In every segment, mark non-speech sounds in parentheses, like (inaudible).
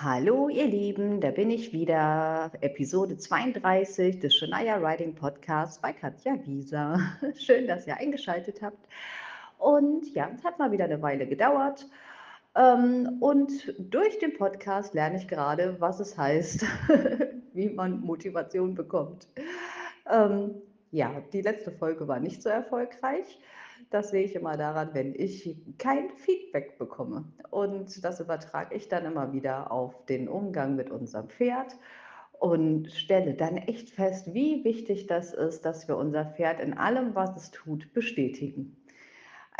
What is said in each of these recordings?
Hallo, ihr Lieben, da bin ich wieder. Episode 32 des Shania Riding Podcasts bei Katja Gieser. (laughs) Schön, dass ihr eingeschaltet habt. Und ja, es hat mal wieder eine Weile gedauert. Ähm, und durch den Podcast lerne ich gerade, was es heißt, (laughs) wie man Motivation bekommt. Ähm, ja, die letzte Folge war nicht so erfolgreich. Das sehe ich immer daran, wenn ich kein Feedback bekomme. Und das übertrage ich dann immer wieder auf den Umgang mit unserem Pferd und stelle dann echt fest, wie wichtig das ist, dass wir unser Pferd in allem, was es tut, bestätigen.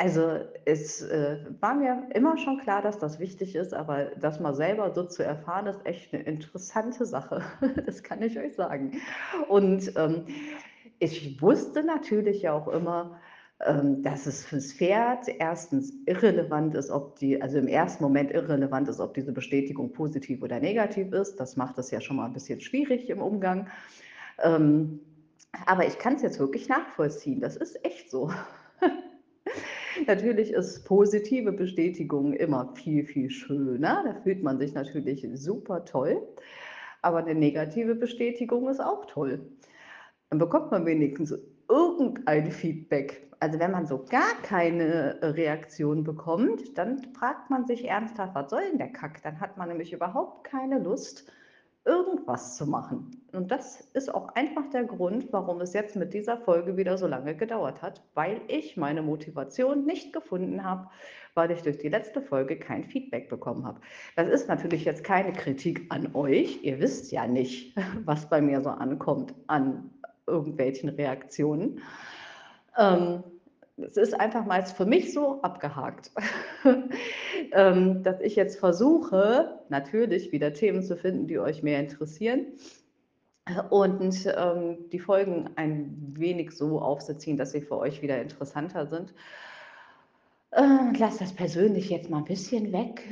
Also es äh, war mir immer schon klar, dass das wichtig ist, aber das mal selber so zu erfahren, ist echt eine interessante Sache. (laughs) Das kann ich euch sagen. Und ähm, ich wusste natürlich auch immer, dass es fürs Pferd erstens irrelevant ist, ob die, also im ersten Moment irrelevant ist, ob diese Bestätigung positiv oder negativ ist. Das macht es ja schon mal ein bisschen schwierig im Umgang. Ähm, aber ich kann es jetzt wirklich nachvollziehen. Das ist echt so. (laughs) natürlich ist positive Bestätigung immer viel, viel schöner. Da fühlt man sich natürlich super toll. Aber eine negative Bestätigung ist auch toll. Dann bekommt man wenigstens irgendein Feedback. Also wenn man so gar keine Reaktion bekommt, dann fragt man sich ernsthaft, was soll denn der Kack? Dann hat man nämlich überhaupt keine Lust, irgendwas zu machen. Und das ist auch einfach der Grund, warum es jetzt mit dieser Folge wieder so lange gedauert hat, weil ich meine Motivation nicht gefunden habe, weil ich durch die letzte Folge kein Feedback bekommen habe. Das ist natürlich jetzt keine Kritik an euch. Ihr wisst ja nicht, (laughs) was bei mir so ankommt an irgendwelchen Reaktionen. Ähm, es ist einfach mal für mich so abgehakt, (laughs) ähm, dass ich jetzt versuche, natürlich wieder Themen zu finden, die euch mehr interessieren und ähm, die Folgen ein wenig so aufzuziehen, dass sie für euch wieder interessanter sind. Äh, lasst das persönlich jetzt mal ein bisschen weg.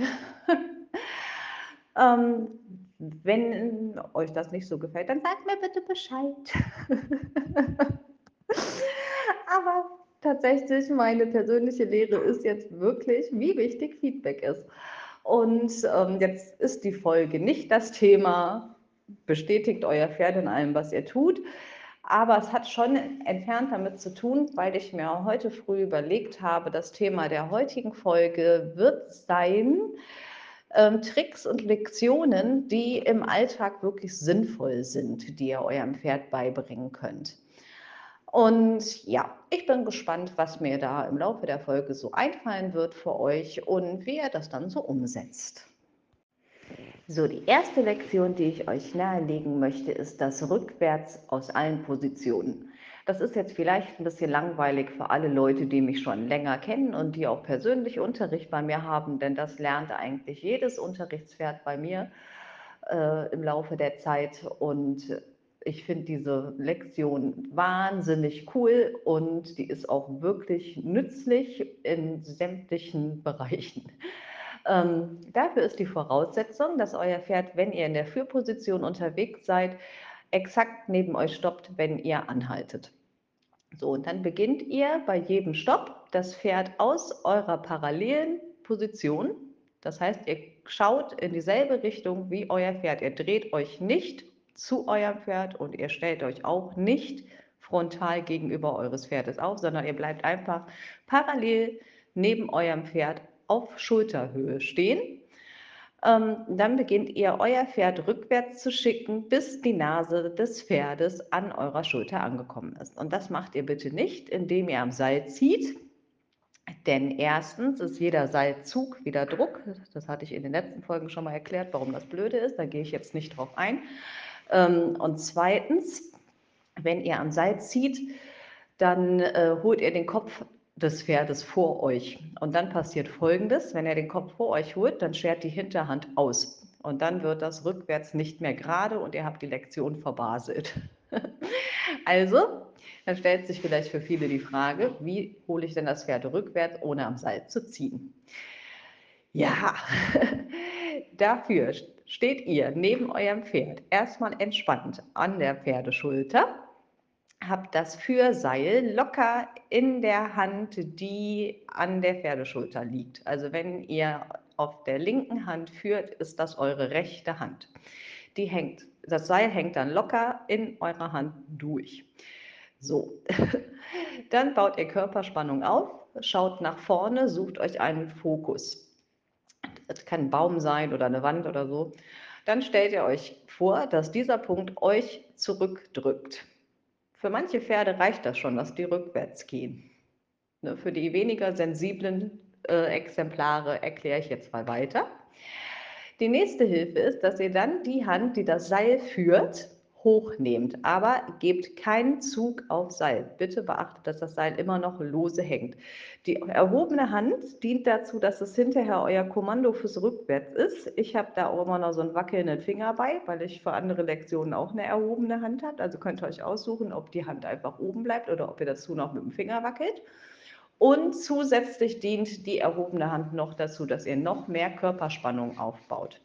(laughs) ähm, wenn euch das nicht so gefällt, dann sagt mir bitte Bescheid. (laughs) Aber tatsächlich, meine persönliche Lehre ist jetzt wirklich, wie wichtig Feedback ist. Und ähm, jetzt ist die Folge nicht das Thema, bestätigt euer Pferd in allem, was ihr tut. Aber es hat schon entfernt damit zu tun, weil ich mir heute früh überlegt habe, das Thema der heutigen Folge wird sein, ähm, Tricks und Lektionen, die im Alltag wirklich sinnvoll sind, die ihr eurem Pferd beibringen könnt. Und ja, ich bin gespannt, was mir da im Laufe der Folge so einfallen wird für euch und wie ihr das dann so umsetzt. So, die erste Lektion, die ich euch nahelegen möchte, ist das Rückwärts aus allen Positionen. Das ist jetzt vielleicht ein bisschen langweilig für alle Leute, die mich schon länger kennen und die auch persönlich Unterricht bei mir haben, denn das lernt eigentlich jedes Unterrichtspferd bei mir äh, im Laufe der Zeit. Und ich finde diese Lektion wahnsinnig cool und die ist auch wirklich nützlich in sämtlichen (laughs) Bereichen. Ähm, dafür ist die Voraussetzung, dass euer Pferd, wenn ihr in der Führposition unterwegs seid, exakt neben euch stoppt, wenn ihr anhaltet. So, und dann beginnt ihr bei jedem Stopp das Pferd aus eurer parallelen Position. Das heißt, ihr schaut in dieselbe Richtung wie euer Pferd. Ihr dreht euch nicht zu eurem Pferd und ihr stellt euch auch nicht frontal gegenüber eures Pferdes auf, sondern ihr bleibt einfach parallel neben eurem Pferd auf Schulterhöhe stehen. Ähm, dann beginnt ihr euer Pferd rückwärts zu schicken, bis die Nase des Pferdes an eurer Schulter angekommen ist. Und das macht ihr bitte nicht, indem ihr am Seil zieht. Denn erstens ist jeder Seilzug wieder Druck. Das hatte ich in den letzten Folgen schon mal erklärt, warum das blöde ist. Da gehe ich jetzt nicht drauf ein. Ähm, und zweitens, wenn ihr am Seil zieht, dann äh, holt ihr den Kopf des Pferdes vor euch. Und dann passiert Folgendes, wenn ihr den Kopf vor euch holt, dann schert die Hinterhand aus. Und dann wird das rückwärts nicht mehr gerade und ihr habt die Lektion verbaselt. (laughs) also, dann stellt sich vielleicht für viele die Frage, wie hole ich denn das Pferd rückwärts, ohne am Seil zu ziehen? Ja, (laughs) dafür steht ihr neben eurem Pferd erstmal entspannt an der Pferdeschulter, habt das Führseil locker in der Hand, die an der Pferdeschulter liegt. Also wenn ihr auf der linken Hand führt, ist das eure rechte Hand. Die hängt, das Seil hängt dann locker in eurer Hand durch. So, (laughs) dann baut ihr Körperspannung auf, schaut nach vorne, sucht euch einen Fokus. Das kann ein Baum sein oder eine Wand oder so. Dann stellt ihr euch vor, dass dieser Punkt euch zurückdrückt. Für manche Pferde reicht das schon, dass die rückwärts gehen. Ne, für die weniger sensiblen äh, Exemplare erkläre ich jetzt mal weiter. Die nächste Hilfe ist, dass ihr dann die Hand, die das Seil führt, hochnehmt, aber gebt keinen Zug auf Seil. Bitte beachtet, dass das Seil immer noch lose hängt. Die erhobene Hand dient dazu, dass es hinterher euer Kommando fürs Rückwärts ist. Ich habe da auch immer noch so einen wackelnden Finger bei, weil ich für andere Lektionen auch eine erhobene Hand habe. Also könnt ihr euch aussuchen, ob die Hand einfach oben bleibt oder ob ihr dazu noch mit dem Finger wackelt. Und zusätzlich dient die erhobene Hand noch dazu, dass ihr noch mehr Körperspannung aufbaut.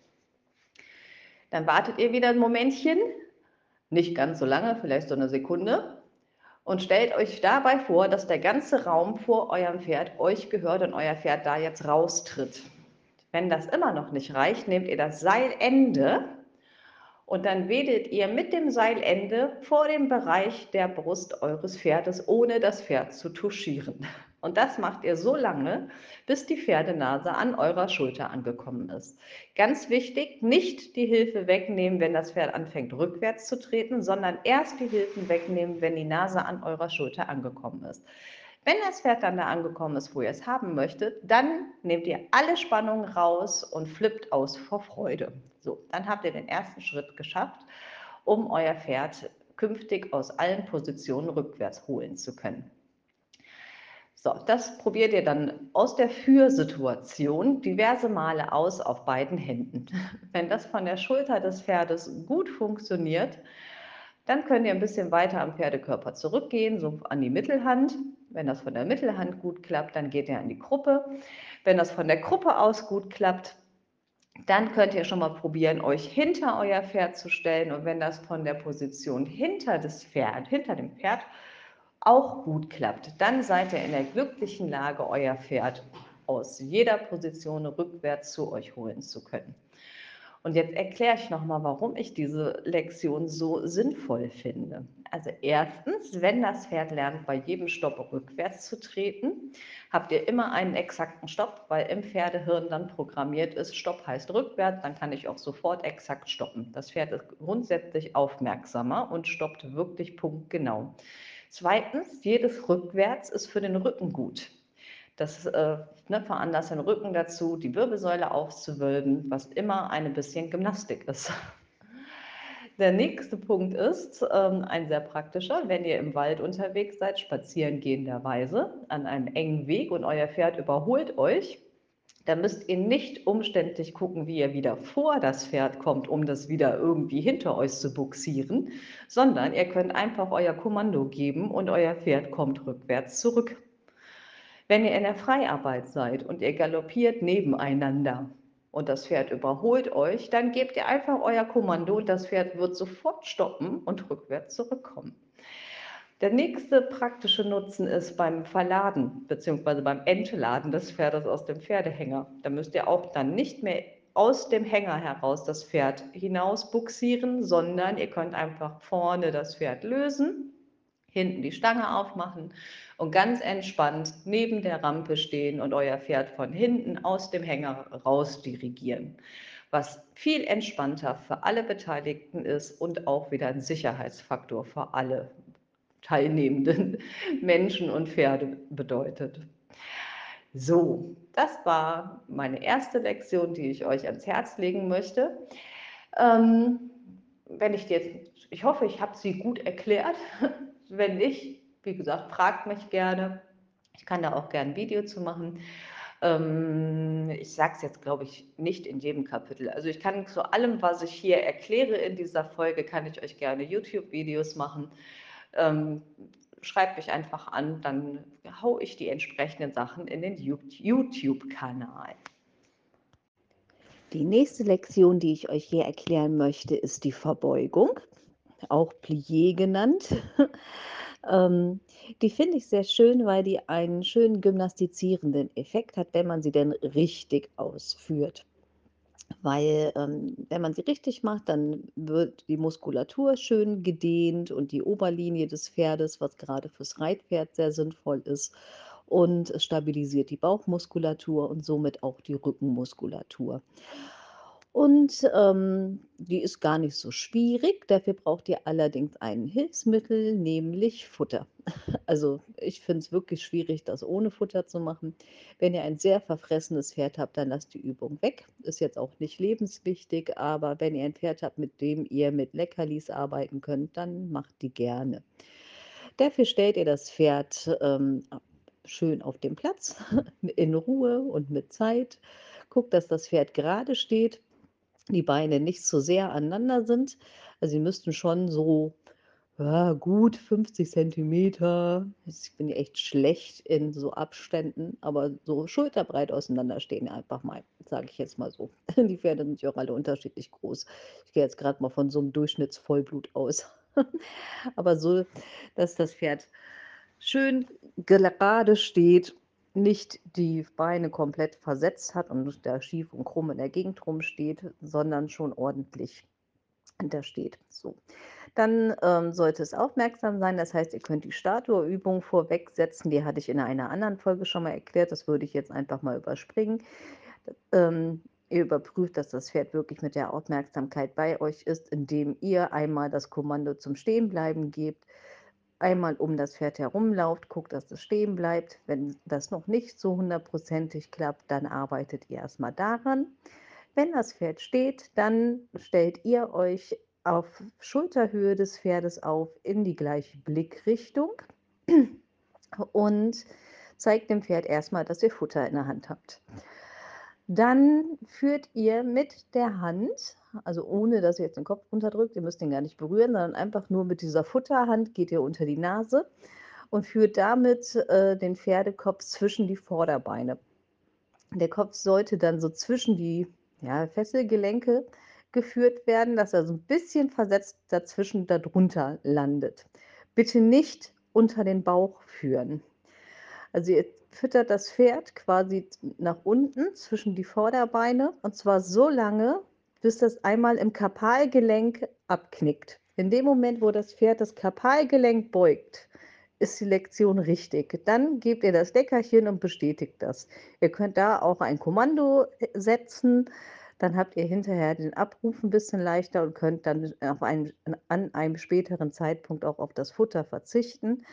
Dann wartet ihr wieder ein Momentchen, nicht ganz so lange, vielleicht so eine Sekunde, und stellt euch dabei vor, dass der ganze Raum vor eurem Pferd euch gehört und euer Pferd da jetzt raustritt. Wenn das immer noch nicht reicht, nehmt ihr das Seilende und dann wedelt ihr mit dem Seilende vor dem Bereich der Brust eures Pferdes, ohne das Pferd zu touchieren. Und das macht ihr so lange, bis die Pferdenase an eurer Schulter angekommen ist. Ganz wichtig, nicht die Hilfe wegnehmen, wenn das Pferd anfängt rückwärts zu treten, sondern erst die Hilfen wegnehmen, wenn die Nase an eurer Schulter angekommen ist. Wenn das Pferd dann da angekommen ist, wo ihr es haben möchtet, dann nehmt ihr alle Spannungen raus und flippt aus vor Freude. So, dann habt ihr den ersten Schritt geschafft, um euer Pferd künftig aus allen Positionen rückwärts holen zu können. So, das probiert ihr dann aus der Führsituation diverse Male aus auf beiden Händen. (laughs) Wenn das von der Schulter des Pferdes gut funktioniert, dann könnt ihr ein bisschen weiter am Pferdekörper zurückgehen, so an die Mittelhand. Wenn das von der Mittelhand gut klappt, dann geht ihr an die Gruppe. Wenn das von der Gruppe aus gut klappt, dann könnt ihr schon mal probieren, euch hinter euer Pferd zu stellen. Und wenn das von der Position hinter, das Pferd, hinter dem Pferd auch gut klappt, dann seid ihr in der glücklichen Lage, euer Pferd aus jeder Position rückwärts zu euch holen zu können. Und jetzt erkläre ich nochmal, warum ich diese Lektion so sinnvoll finde. Also erstens, wenn das Pferd lernt, bei jedem Stopp rückwärts zu treten, habt ihr immer einen exakten Stopp, weil im Pferdehirn dann programmiert ist, Stopp heißt rückwärts, dann kann ich auch sofort exakt stoppen. Das Pferd ist grundsätzlich aufmerksamer und stoppt wirklich punktgenau. Zweitens, jedes Rückwärts ist für den Rücken gut. Das äh, ne, veranlasst den Rücken dazu, die Wirbelsäule aufzuwölben, was immer ein bisschen Gymnastik ist. (laughs) Der nächste Punkt ist ähm, ein sehr praktischer, wenn ihr im Wald unterwegs seid, spazieren gehenderweise an einem engen Weg und euer Pferd überholt euch, da müsst ihr nicht umständlich gucken, wie ihr wieder vor das Pferd kommt, um das wieder irgendwie hinter euch zu buxieren, sondern ihr könnt einfach euer Kommando geben und euer Pferd kommt rückwärts zurück. Wenn ihr in der Freiarbeit seid und ihr galoppiert nebeneinander und das Pferd überholt euch, dann gebt ihr einfach euer Kommando und das Pferd wird sofort stoppen und rückwärts zurückkommen. Der nächste praktische Nutzen ist beim Verladen bzw. beim Entladen des Pferdes aus dem Pferdehänger. Da müsst ihr auch dann nicht mehr aus dem Hänger heraus das Pferd hinaus buxieren, sondern ihr könnt einfach vorne das Pferd lösen, hinten die Stange aufmachen und ganz entspannt neben der Rampe stehen und euer Pferd von hinten aus dem Hänger raus dirigieren was viel entspannter für alle Beteiligten ist und auch wieder ein Sicherheitsfaktor für alle teilnehmenden (laughs) Menschen und Pferde bedeutet. So, das war meine erste Lektion, die ich euch ans Herz legen möchte. Ähm, wenn ich jetzt, ich hoffe, ich habe sie gut erklärt. (laughs) Wenn nicht, wie gesagt, fragt mich gerne. Ich kann da auch gerne ein Video zu machen. Ähm, ich sage es jetzt, glaube ich, nicht in jedem Kapitel. Also ich kann zu allem, was ich hier erkläre in dieser Folge, kann ich euch gerne YouTube-Videos machen ähm, schreibt mich einfach an, dann haue ich die entsprechenden Sachen in den YouTube-Kanal. Die nächste Lektion, die ich euch hier erklären möchte, ist die Verbeugung, auch Plié genannt. (laughs) Ähm, die finde ich sehr schön, weil die einen schönen gymnastizierenden Effekt hat, wenn man sie denn richtig ausführt. Weil, ähm, wenn man sie richtig macht, dann wird die Muskulatur schön gedehnt und die Oberlinie des Pferdes, was gerade fürs Reitpferd sehr sinnvoll ist. Und es stabilisiert die Bauchmuskulatur und somit auch die Rückenmuskulatur. Und, ähm, die ist gar nicht so schwierig. Dafür braucht ihr allerdings ein Hilfsmittel, nämlich Futter. (laughs) Also, ich finde es wirklich schwierig, das ohne Futter zu machen. Wenn ihr ein sehr verfressenes Pferd habt, dann lasst die Übung weg. Ist jetzt auch nicht lebenswichtig, aber wenn ihr ein Pferd habt, mit dem ihr mit Leckerlis arbeiten könnt, dann macht die gerne. Dafür stellt ihr das Pferd, ähm, schön auf den Platz, (laughs) in Ruhe und mit Zeit. Guckt, dass das Pferd gerade steht, die Beine nicht zu sehr aneinander sind. Also, sie müssten schon so, ja, gut 50 Zentimeter ich bin echt schlecht in so Abständen, aber so schulterbreit auseinander stehen einfach mal, sage ich jetzt mal so. (laughs) Die Pferde sind ja auch alle unterschiedlich groß. Ich gehe jetzt grad mal von so 'nem Durchschnitts-Vollblut aus. (laughs) Aber so, dass das Pferd schön gerade steht, nicht die Beine komplett versetzt hat und da schief und krumm in der Gegend rumsteht, sondern schon ordentlich da steht, so. Dann, ähm, sollte es aufmerksam sein, das heißt, ihr könnt die Statue-Übung vorweg setzen, die hatte ich in einer anderen Folge schon mal erklärt, das würde ich jetzt einfach mal überspringen. Ähm, ihr überprüft, dass das Pferd wirklich mit der Aufmerksamkeit bei euch ist, indem ihr einmal das Kommando zum Stehenbleiben gebt, einmal um das Pferd herumlauft, guckt, dass es stehen bleibt. Wenn das noch nicht so hundertprozentig klappt, dann arbeitet ihr erst mal daran. Wenn das Pferd steht, dann stellt ihr euch auf Schulterhöhe des Pferdes auf in die gleiche Blickrichtung und zeigt dem Pferd erst mal, dass ihr Futter in der Hand habt. Dann führt ihr mit der Hand, also ohne dass ihr jetzt den Kopf runterdrückt, ihr müsst den gar nicht berühren, sondern einfach nur mit dieser Futterhand geht ihr unter die Nase und führt damit, äh, den Pferdekopf zwischen die Vorderbeine. Der Kopf sollte dann so zwischen die, ja, Fesselgelenke geführt werden, dass er so 'n bisschen versetzt dazwischen da drunter landet. Bitte nicht unter den Bauch führen. Also, ihr füttert das Pferd quasi nach unten zwischen die Vorderbeine und zwar so lange, bis das einmal im Karpalgelenk abknickt. In dem Moment, wo das Pferd das Karpalgelenk beugt, ist die Lektion richtig. Dann gebt ihr das Leckerchen und bestätigt das. Ihr könnt da auch ein Kommando, äh, setzen, dann habt ihr hinterher den Abruf 'n bisschen leichter und könnt dann einen an einem späteren Zeitpunkt auch auf das Futter verzichten.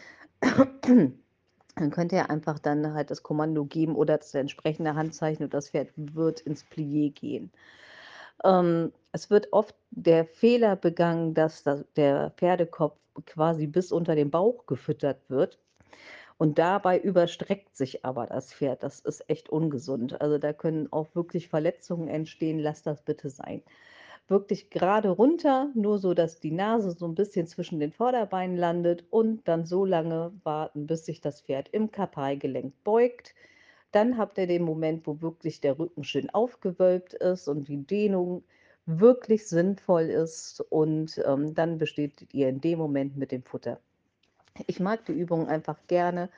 Dann könnt ihr einfach dann halt das Kommando geben oder das entsprechende Handzeichen und das Pferd wird ins Plié gehen. Ähm, es wird oft der Fehler begangen, dass da der Pferdekopf quasi bis unter den Bauch gefüttert wird und dabei überstreckt sich aber das Pferd. Das ist echt ungesund. Also, da können auch wirklich Verletzungen entstehen, lasst das bitte sein. Wirklich gerade runter, nur so, dass die Nase so 'n bisschen zwischen den Vorderbeinen landet und dann so lange warten, bis sich das Pferd im Karpalgelenk beugt. Dann habt ihr den Moment, wo wirklich der Rücken schön aufgewölbt ist und die Dehnung wirklich sinnvoll ist und, ähm, dann bestätigt ihr in dem Moment mit dem Futter. Ich mag die Übung einfach gerne,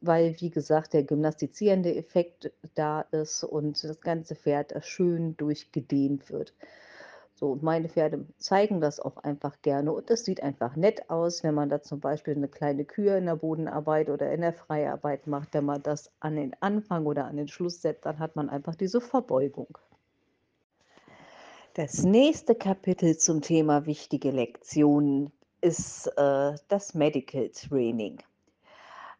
weil, wie gesagt, der gymnastizierende Effekt da ist und das ganze Pferd, schön durchgedehnt wird. So, und meine Pferde zeigen das auch einfach gerne und das sieht einfach nett aus, wenn man da zum Beispiel 'ne kleine Kür in der Bodenarbeit oder in der Freiarbeit macht. Wenn man das an den Anfang oder an den Schluss setzt, dann hat man einfach diese Verbeugung. Das nächste Kapitel zum Thema wichtige Lektionen ist, äh, das Medical Training.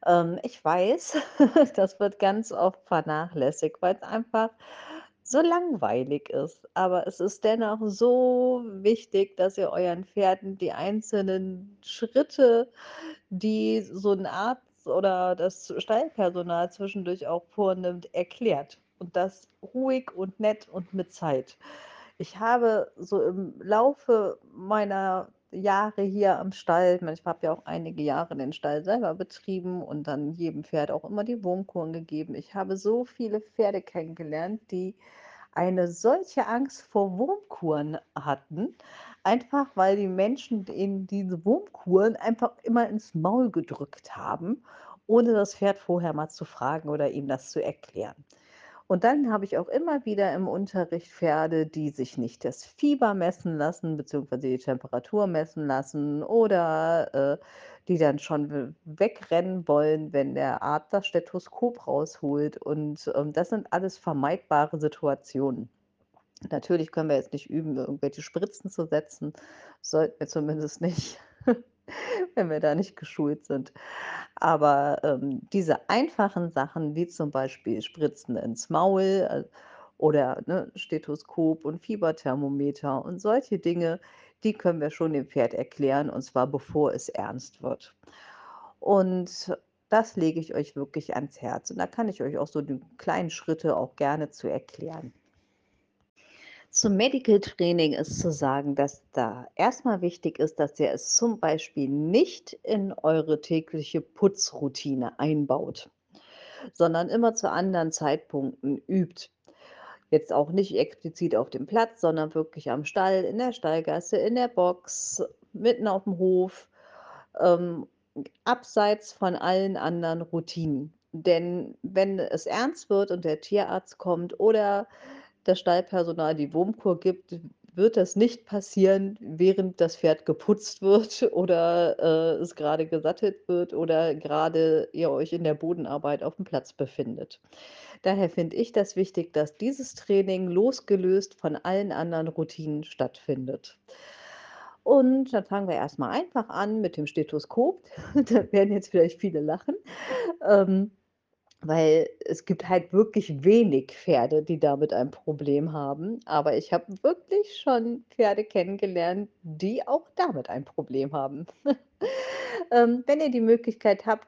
Ähm, ich weiß, (laughs) das wird ganz oft vernachlässigt, weil's einfach so langweilig ist, aber es ist dennoch so wichtig, dass ihr euren Pferden die einzelnen Schritte, die so 'n Arzt oder das Stallpersonal zwischendurch auch vornimmt, erklärt und das ruhig und nett und mit Zeit. Ich habe so im Laufe meiner Jahre hier am Stall ich habe ja auch einige Jahre den Stall selber betrieben und dann jedem Pferd auch immer die Wurmkuren gegeben. Ich habe so viele Pferde kennengelernt, die eine solche Angst vor Wurmkuren hatten, einfach weil die Menschen ihnen diese Wurmkuren einfach immer ins Maul gedrückt haben, ohne das Pferd vorher mal zu fragen oder ihm das zu erklären. Und dann habe ich auch immer wieder im Unterricht Pferde, die sich nicht das Fieber messen lassen, beziehungsweise die Temperatur messen lassen oder, äh, die dann schon wegrennen wollen, wenn der Arzt das Stethoskop rausholt. Und, ähm, das sind alles vermeidbare Situationen. Natürlich können wir jetzt nicht üben, irgendwelche Spritzen zu setzen, sollten wir zumindest nicht, (laughs) (laughs) wenn wir da nicht geschult sind. Aber, ähm, diese einfachen Sachen, wie zum Beispiel Spritzen ins Maul, äh, oder, ne, Stethoskop und Fieberthermometer und solche Dinge, die können wir schon dem Pferd erklären, und zwar bevor es ernst wird. Und das lege ich euch wirklich ans Herz. Und da kann ich euch auch so die kleinen Schritte auch gerne zu erklären. Zum Medical Training ist zu sagen, dass da erst mal wichtig ist, dass ihr es zum Beispiel nicht in eure tägliche Putzroutine einbaut, sondern immer zu anderen Zeitpunkten übt. Jetzt auch nicht explizit auf dem Platz, sondern wirklich am Stall, in der Stallgasse, in der Box, mitten auf'm Hof, ähm, abseits von allen anderen Routinen. Denn wenn es ernst wird und der Tierarzt kommt oder das Stallpersonal die Wurmkur gibt, wird das nicht passieren, während das Pferd geputzt wird (laughs) oder, äh, es grade gesattelt wird oder grade ihr euch in der Bodenarbeit auf'm Platz befindet. Daher finde ich das wichtig, dass dieses Training losgelöst von allen anderen Routinen stattfindet. Und dann fangen wir erst mal einfach an mit dem Stethoskop. (laughs) Da werden jetzt vielleicht viele lachen, ähm, weil es gibt halt wirklich wenig Pferde, die damit ein Problem haben. Aber ich habe wirklich schon Pferde kennengelernt, die auch damit ein Problem haben. (laughs) Ähm, wenn ihr die Möglichkeit habt,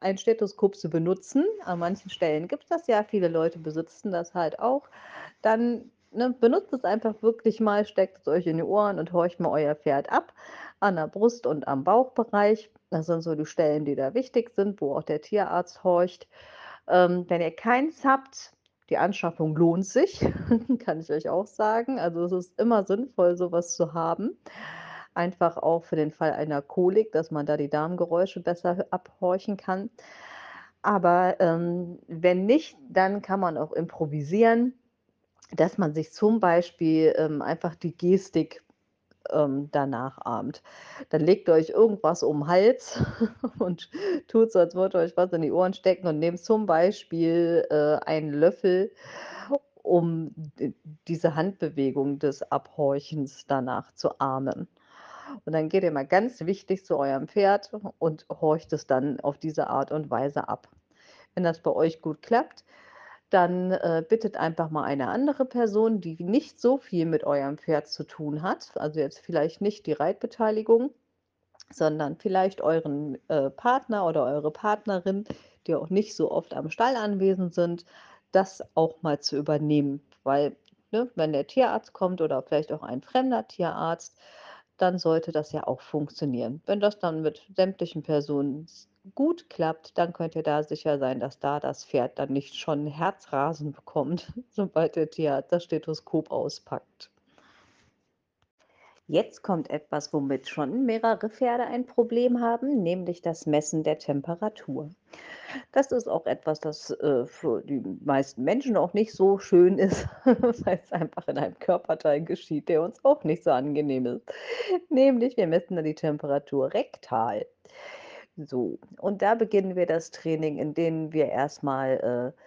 ein Stethoskop zu benutzen, an manchen Stellen gibt's das ja, viele Leute besitzen das halt auch, dann, ne, benutzt es einfach wirklich mal, steckt es euch in die Ohren und horcht mal euer Pferd ab an der Brust und am Bauchbereich. Das sind so die Stellen, die da wichtig sind, wo auch der Tierarzt horcht. Ähm, wenn ihr keins habt, die Anschaffung lohnt sich, (laughs) kann ich euch auch sagen. Also, es ist immer sinnvoll, so was zu haben. Einfach auch für den Fall einer Kolik, dass man da die Darmgeräusche besser abhorchen kann. Aber, ähm, wenn nicht, dann kann man auch improvisieren, dass man sich zum Beispiel, ähm, einfach die Gestik, ähm, da nachahmt. Dann legt euch irgendwas um 'n Hals (laughs) und tut so, als wollt ihr euch was in die Ohren stecken und nehmt zum Beispiel, äh, einen Löffel, um diese Handbewegung des Abhorchens da nachzuahmen. Und dann geht ihr mal ganz wichtig zu eurem Pferd und horcht es dann auf diese Art und Weise ab. Wenn das bei euch gut klappt, dann, äh, bittet einfach mal eine andere Person, die nicht so viel mit eurem Pferd zu tun hat, also jetzt vielleicht nicht die Reitbeteiligung, sondern vielleicht euren, äh, Partner oder eure Partnerin, die auch nicht so oft am Stall anwesend sind, das auch mal zu übernehmen. Weil, ne, wenn der Tierarzt kommt oder vielleicht auch ein fremder Tierarzt, dann sollte das ja auch funktionieren. Wenn das dann mit sämtlichen Personen gut klappt, dann könnt ihr da sicher sein, dass da das Pferd dann nicht schon Herzrasen bekommt, (laughs) sobald der Tierarzt das Stethoskop auspackt. Jetzt kommt etwas, womit schon mehrere Pferde ein Problem haben, nämlich das Messen der Temperatur. Das ist auch etwas, das, äh, für die meisten Menschen auch nicht so schön ist, (laughs) weil's einfach in einem Körperteil geschieht, der uns auch nicht so angenehm ist. Nämlich, wir messen da die Temperatur rektal. So, und da beginnen wir das Training, indem wir erst mal, äh,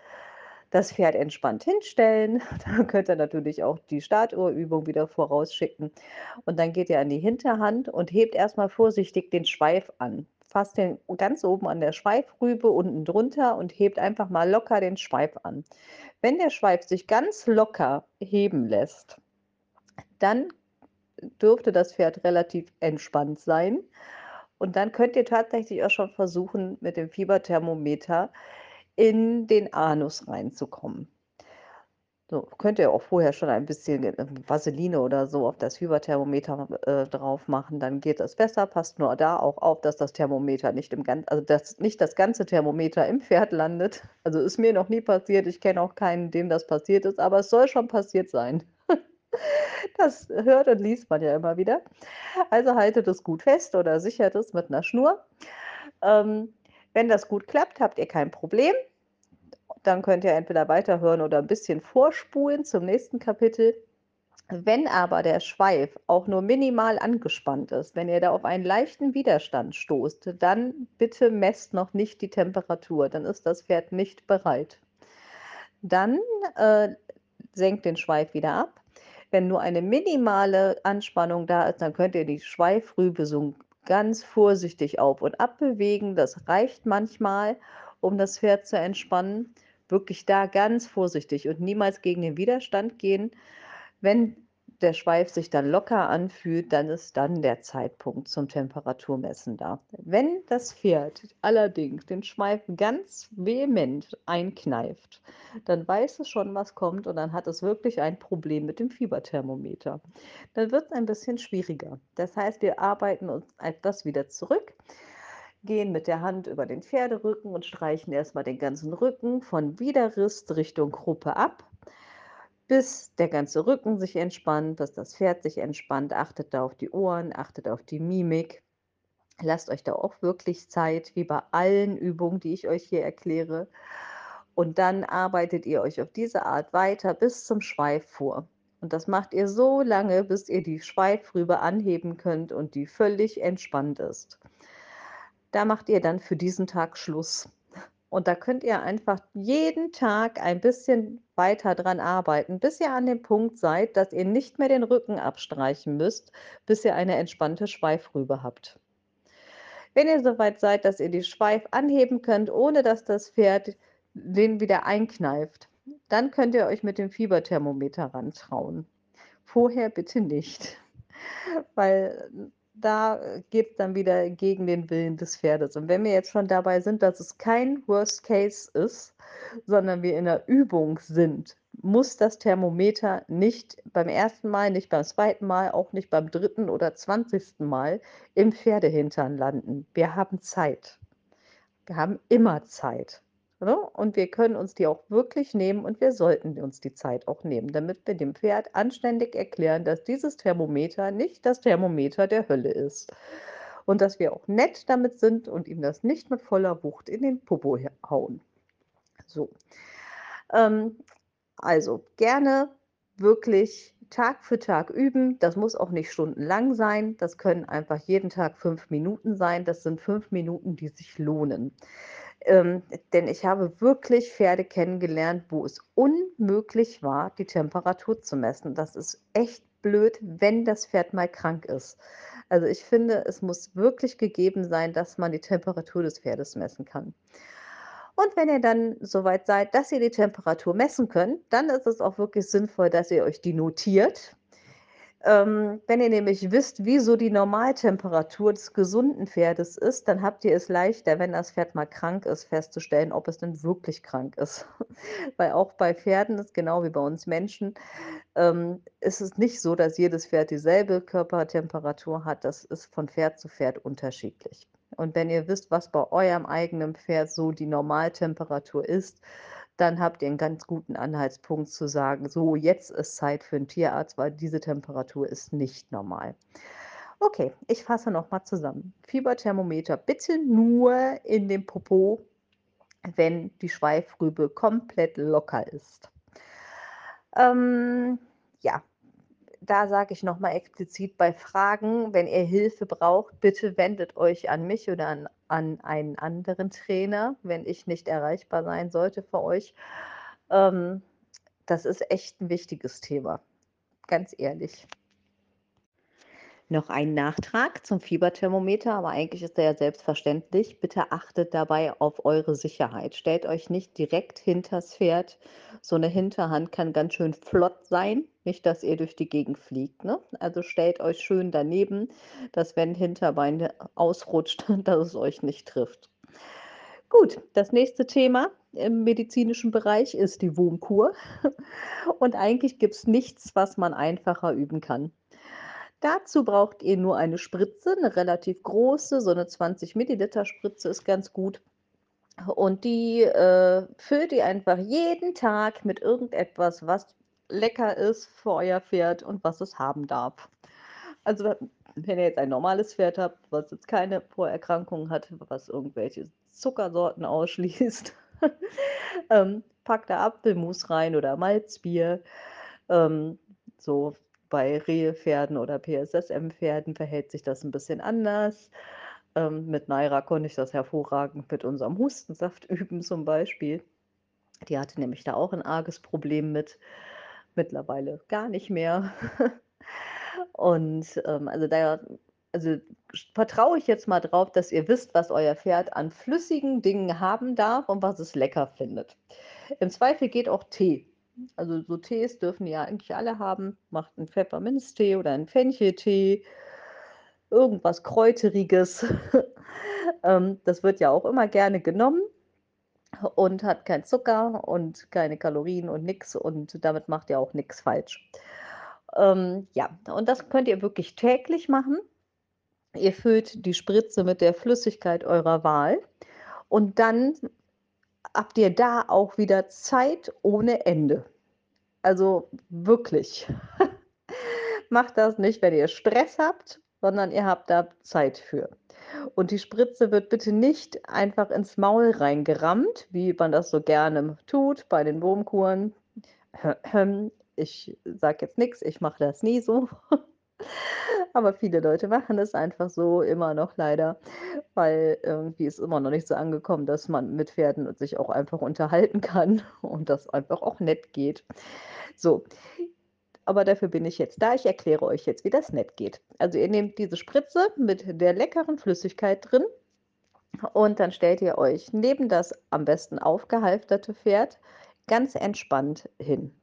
das Pferd entspannt hinstellen. (laughs) Da könnt ihr natürlich auch die Startuhrübung wieder vorausschicken. Und dann geht ihr an die Hinterhand und hebt erst mal vorsichtig den Schweif an. Fasst den ganz oben an der Schweifrübe unten drunter und hebt einfach mal locker den Schweif an. Wenn der Schweif sich ganz locker heben lässt, dann dürfte das Pferd relativ entspannt sein. Und dann könnt ihr tatsächlich auch schon versuchen, mit dem Fieberthermometer in den Anus reinzukommen. So, könnt ihr auch vorher schon ein bisschen, äh, Vaseline oder so auf das Fieberthermometer, äh, drauf machen, dann geht das besser. Passt nur da auch auf, dass das Thermometer nicht im gan also, dass nicht das ganze Thermometer im Pferd landet. Also, ist mir noch nie passiert. Ich kenne auch keinen, dem das passiert ist, aber es soll schon passiert sein. Das hört und liest man ja immer wieder. Also, haltet es gut fest oder sichert es mit 'ner Schnur. Ähm, wenn das gut klappt, habt ihr kein Problem. Dann könnt ihr entweder weiterhören oder 'n bisschen vorspulen zum nächsten Kapitel. Wenn aber der Schweif auch nur minimal angespannt ist, wenn ihr da auf einen leichten Widerstand stoßt, dann bitte messt noch nicht die Temperatur, dann ist das Pferd nicht bereit. Dann, äh, senkt den Schweif wieder ab. Wenn nur eine minimale Anspannung da ist, dann könnt ihr die Schweifrübe so ganz vorsichtig auf und ab bewegen. Das reicht manchmal, um das Pferd zu entspannen. Wirklich da ganz vorsichtig und niemals gegen den Widerstand gehen. Wenn der Schweif sich dann locker anfühlt, dann ist dann der Zeitpunkt zum Temperaturmessen da. Wenn das Pferd allerdings den Schweif ganz vehement einkneift, dann weiß es schon, was kommt und dann hat es wirklich ein Problem mit dem Fieberthermometer. Dann wird's ein bisschen schwieriger. Das heißt, wir arbeiten uns etwas wieder zurück, gehen mit der Hand über den Pferderücken und streichen erst mal den ganzen Rücken von Widerrist Richtung Kruppe ab, bis der ganze Rücken sich entspannt, bis das Pferd sich entspannt. Achtet da auf die Ohren, achtet auf die Mimik. Lasst euch da auch wirklich Zeit, wie bei allen Übungen, die ich euch hier erkläre. Und dann arbeitet ihr euch auf diese Art weiter bis zum Schweif vor. Und das macht ihr so lange, bis ihr die Schweifrübe anheben könnt und die völlig entspannt ist. Da macht ihr dann für diesen Tag Schluss. Und da könnt ihr einfach jeden Tag ein bisschen weiter dran arbeiten, bis ihr an dem Punkt seid, dass ihr nicht mehr den Rücken abstreichen müsst, bis ihr eine entspannte Schweifrübe habt. Wenn ihr so weit seid, dass ihr die Schweif anheben könnt, ohne dass das Pferd den wieder einkneift, dann könnt ihr euch mit dem Fieberthermometer rantrauen. Vorher bitte nicht, (laughs) weil da geht's dann wieder gegen den Willen des Pferdes. Und wenn wir jetzt schon dabei sind, dass es kein Worst Case ist, sondern wir in 'ner Übung sind, muss das Thermometer nicht beim 1. Mal, nicht beim 2. Mal, auch nicht beim 3. oder 20. Mal im Pferdehintern landen. Wir haben Zeit. Wir haben immer Zeit, ne? Und wir können uns die auch wirklich nehmen und wir sollten uns die Zeit auch nehmen, damit wir dem Pferd anständig erklären, dass dieses Thermometer nicht das Thermometer der Hölle ist. Und dass wir auch nett damit sind und ihm das nicht mit voller Wucht in den Popo hauen. So. Ähm, also, gerne wirklich Tag für Tag üben. Das muss auch nicht stundenlang sein. Das können einfach jeden Tag 5 Minuten sein. Das sind 5 Minuten, die sich lohnen. Ähm, denn ich habe wirklich Pferde kennengelernt, wo es unmöglich war, die Temperatur zu messen. Das ist echt blöd, wenn das Pferd mal krank ist. Also, ich finde, es muss wirklich gegeben sein, dass man die Temperatur des Pferdes messen kann. Und wenn ihr dann so weit seid, dass ihr die Temperatur messen könnt, dann ist es auch wirklich sinnvoll, dass ihr euch die notiert. Ähm, wenn ihr nämlich wisst, wie so die Normaltemperatur des gesunden Pferdes ist, dann habt ihr es leichter, wenn das Pferd mal krank ist, festzustellen, ob es denn wirklich krank ist. (laughs) Weil auch bei Pferden ist genau wie bei uns Menschen, ähm, ist es nicht so, dass jedes Pferd dieselbe Körpertemperatur hat. Das ist von Pferd zu Pferd unterschiedlich. Und wenn ihr wisst, was bei eurem eigenen Pferd so die Normaltemperatur ist, dann habt ihr 'n ganz guten Anhaltspunkt zu sagen: „So, jetzt ist Zeit für 'n Tierarzt, weil diese Temperatur ist nicht normal.“ Okay, ich fasse noch mal zusammen. Fieberthermometer bitte nur in den Popo, wenn die Schweifrübe komplett locker ist. Ähm, ja, da sage ich noch mal explizit bei Fragen, wenn ihr Hilfe braucht, bitte wendet euch an mich oder an an einen anderen Trainer, wenn ich nicht erreichbar sein sollte für euch. Ähm, das ist echt 'n wichtiges Thema, ganz ehrlich. Noch ein Nachtrag zum Fieberthermometer, aber eigentlich ist der ja selbstverständlich. Bitte achtet dabei auf eure Sicherheit. Stellt euch nicht direkt hinters Pferd. So 'ne Hinterhand kann ganz schön flott sein, nicht, dass ihr durch die Gegend fliegt, ne? Also, stellt euch schön daneben, dass wenn Hinterbein ausrutscht, (laughs) dass es euch nicht trifft. Gut, das nächste Thema, im medizinischen Bereich ist die Wurmkur. (laughs) Und eigentlich gibt's nichts, was man einfacher üben kann. Dazu braucht ihr nur eine Spritze, 'ne relativ große, so 'ne 20 Milliliter Spritze ist ganz gut. Und die, äh, füllt ihr einfach jeden Tag mit irgendetwas, was lecker ist für euer Pferd und was es haben darf. Also, wenn ihr jetzt ein normales Pferd habt, was jetzt keine Vorerkrankungen hat, was irgendwelche Zuckersorten (laughs) ausschließt, ähm, packt da Apfelmus rein oder Malzbier. Ähm, so bei Rehepferden oder PSSM-Pferden verhält sich das 'n bisschen anders. Ähm, mit Naira konnte ich das hervorragend mit unserem Hustensaft (laughs) üben zum Beispiel. Die hatte nämlich da auch 'n arges Problem mit, mittlerweile gar nicht mehr. (laughs) Und, ähm, also da also vertraue ich jetzt mal drauf, dass ihr wisst, was euer Pferd an flüssigen Dingen haben darf und was es lecker findet. Im Zweifel geht auch Tee. Also, so Tees dürfen ja eigentlich alle haben. Macht 'n Pfefferminztee oder 'n Fencheltee, irgendwas Kräuteriges. (laughs) Ähm, das wird ja auch immer gerne genommen und hat keinen Zucker und keine Kalorien und nix und damit macht ihr auch nix falsch. Ähm, ja, und das könnt ihr wirklich täglich machen. Ihr füllt die Spritze mit der Flüssigkeit eurer Wahl und dann habt ihr da auch wieder Zeit ohne Ende. Also wirklich. (laughs) Macht das nicht, wenn ihr Stress habt, sondern ihr habt da Zeit für. Und die Spritze wird bitte nicht einfach ins Maul reingerammt, wie man das so gerne tut bei den Wurmkuren. (clears throat) Ich sage jetzt nix, ich mache das nie so. (laughs) Aber viele Leute machen es einfach so immer noch leider, weil irgendwie ist immer noch nicht so angekommen, dass man mit Pferden sich auch einfach unterhalten kann (laughs) und das einfach auch nett geht. So, aber dafür bin ich jetzt da. Ich erkläre euch jetzt, wie das nett geht. Also, ihr nehmt diese Spritze mit der leckeren Flüssigkeit drin und dann stellt ihr euch neben das am besten aufgehalfterte Pferd ganz entspannt hin.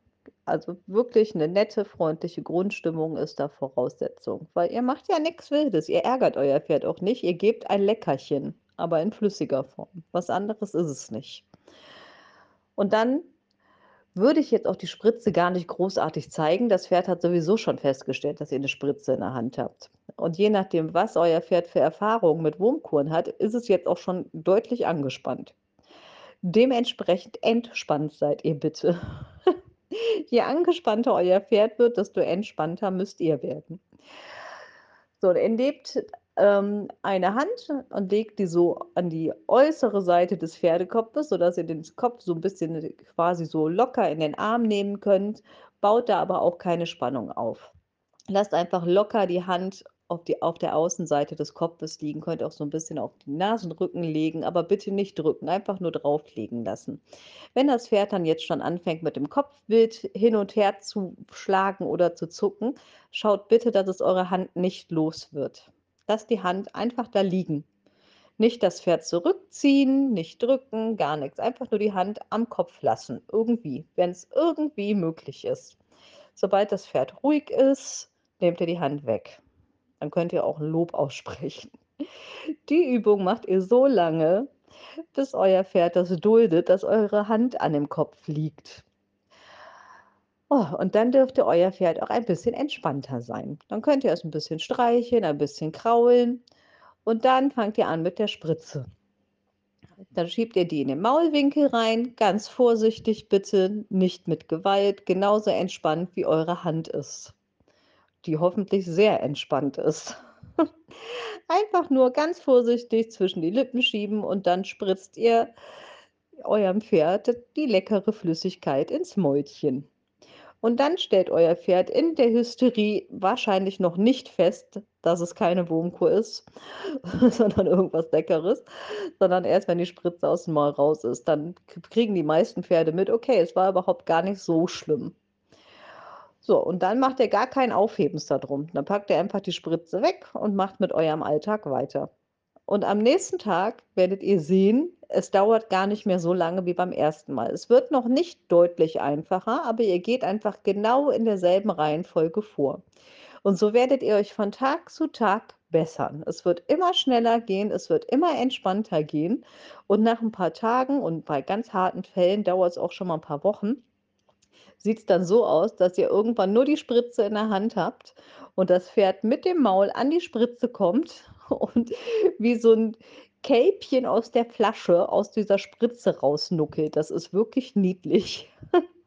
Also, wirklich 'ne nette, freundliche Grundstimmung ist da Voraussetzung, weil ihr macht ja nix Wildes. Ihr ärgert euer Pferd auch nicht. Ihr gebt ein Leckerchen, aber in flüssiger Form. Was anderes ist es nicht. Und dann würde ich jetzt auch die Spritze gar nicht großartig zeigen. Das Pferd hat sowieso schon festgestellt, dass ihr 'ne Spritze in der Hand habt. Und je nachdem, was euer Pferd für Erfahrungen mit Wurmkuren hat, ist es jetzt auch schon deutlich angespannt. Dementsprechend entspannt seid ihr bitte. (laughs) Je angespannter euer Pferd wird, desto entspannter müsst ihr werden. So, und nehmt, ähm, eine Hand und legt die so an die äußere Seite des Pferdekopfes, sodass ihr den Kopf so 'n bisschen quasi so locker in den Arm nehmen könnt, baut da aber auch keine Spannung auf. Lasst einfach locker die Hand auf die auf der Außenseite des Kopfes liegen, könnt auch so 'n bisschen auf den Nasenrücken legen, aber bitte nicht drücken, einfach nur drauflegen lassen. Wenn das Pferd dann jetzt schon anfängt, mit dem Kopf wild hin und her zu schlagen oder zu zucken, schaut bitte, dass es eure Hand nicht los wird. Lasst die Hand einfach da liegen. Nicht das Pferd zurückziehen, nicht drücken, gar nix. Einfach nur die Hand am Kopf lassen, irgendwie, wenn's irgendwie möglich ist. Sobald das Pferd ruhig ist, nehmt ihr die Hand weg. Dann könnt ihr auch Lob aussprechen. (laughs) Die Übung macht ihr so lange, bis euer Pferd das duldet, dass eure Hand an dem Kopf liegt. Oh, und dann dürfte euer Pferd auch ein bisschen entspannter sein. Dann könnt ihr es 'n bisschen streicheln, ein bisschen kraulen und dann fangt ihr an mit der Spritze. Dann schiebt ihr die in den Maulwinkel rein, ganz vorsichtig bitte, nicht mit Gewalt, genauso entspannt wie eure Hand ist, die hoffentlich sehr entspannt ist. Einfach nur ganz vorsichtig zwischen die Lippen schieben und dann spritzt ihr eurem Pferd die leckere Flüssigkeit ins Mäulchen. Und dann stellt euer Pferd in der Hysterie wahrscheinlich noch nicht fest, dass es keine Wurmkur ist, (laughs) sondern irgendwas Leckeres, sondern erst, wenn die Spritze aus'm Maul raus ist, dann kriegen die meisten Pferde mit: „Okay, es war überhaupt gar nicht so schlimm.“ So, und dann macht ihr gar kein Aufhebens da drum. Dann packt ihr einfach die Spritze weg und macht mit eurem Alltag weiter. Und am nächsten Tag werdet ihr sehen, es dauert gar nicht mehr so lange wie beim ersten Mal. Es wird noch nicht deutlich einfacher, aber ihr geht einfach genau in derselben Reihenfolge vor. Und so werdet ihr euch von Tag zu Tag bessern. Es wird immer schneller gehen, es wird immer entspannter gehen und nach 'n paar Tagen und bei ganz harten Fällen dauert's auch schon mal 'n paar Wochen sieht's dann so aus, dass ihr irgendwann nur die Spritze in der Hand habt und das Pferd mit dem Maul an die Spritze kommt (laughs) und wie so 'n Kälbchen aus der Flasche aus dieser Spritze rausnuckelt. Das ist wirklich niedlich. (laughs)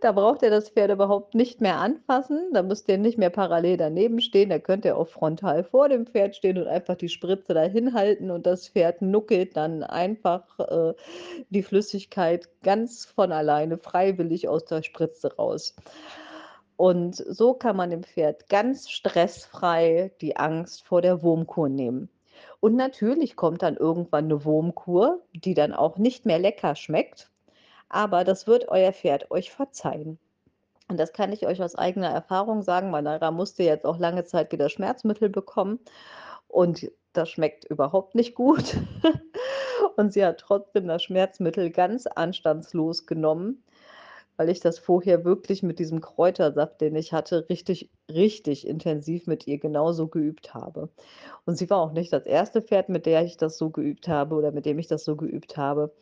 Da braucht ihr das Pferd überhaupt nicht mehr anfassen, da müsst ihr nicht mehr parallel daneben stehen, da könnt ihr auch frontal vor dem Pferd stehen und einfach die Spritze dahin halten und das Pferd nuckelt dann einfach, äh, die Flüssigkeit ganz von alleine freiwillig aus der Spritze raus. Und so kann man dem Pferd ganz stressfrei die Angst vor der Wurmkur nehmen. Und natürlich kommt dann irgendwann 'ne Wurmkur, die dann auch nicht mehr lecker schmeckt, aber das wird euer Pferd euch verzeihen. Und das kann ich euch aus eigener Erfahrung sagen. Manara musste jetzt auch lange Zeit wieder Schmerzmittel bekommen und das schmeckt überhaupt nicht gut. (laughs) Und sie hat trotzdem das Schmerzmittel ganz anstandslos genommen, weil ich das vorher wirklich mit diesem Kräutersaft, den ich hatte, richtig, richtig intensiv mit ihr genauso geübt habe. Und sie war auch nicht das 1. Pferd, mit der ich das so geübt habe oder mit dem ich das so geübt habe.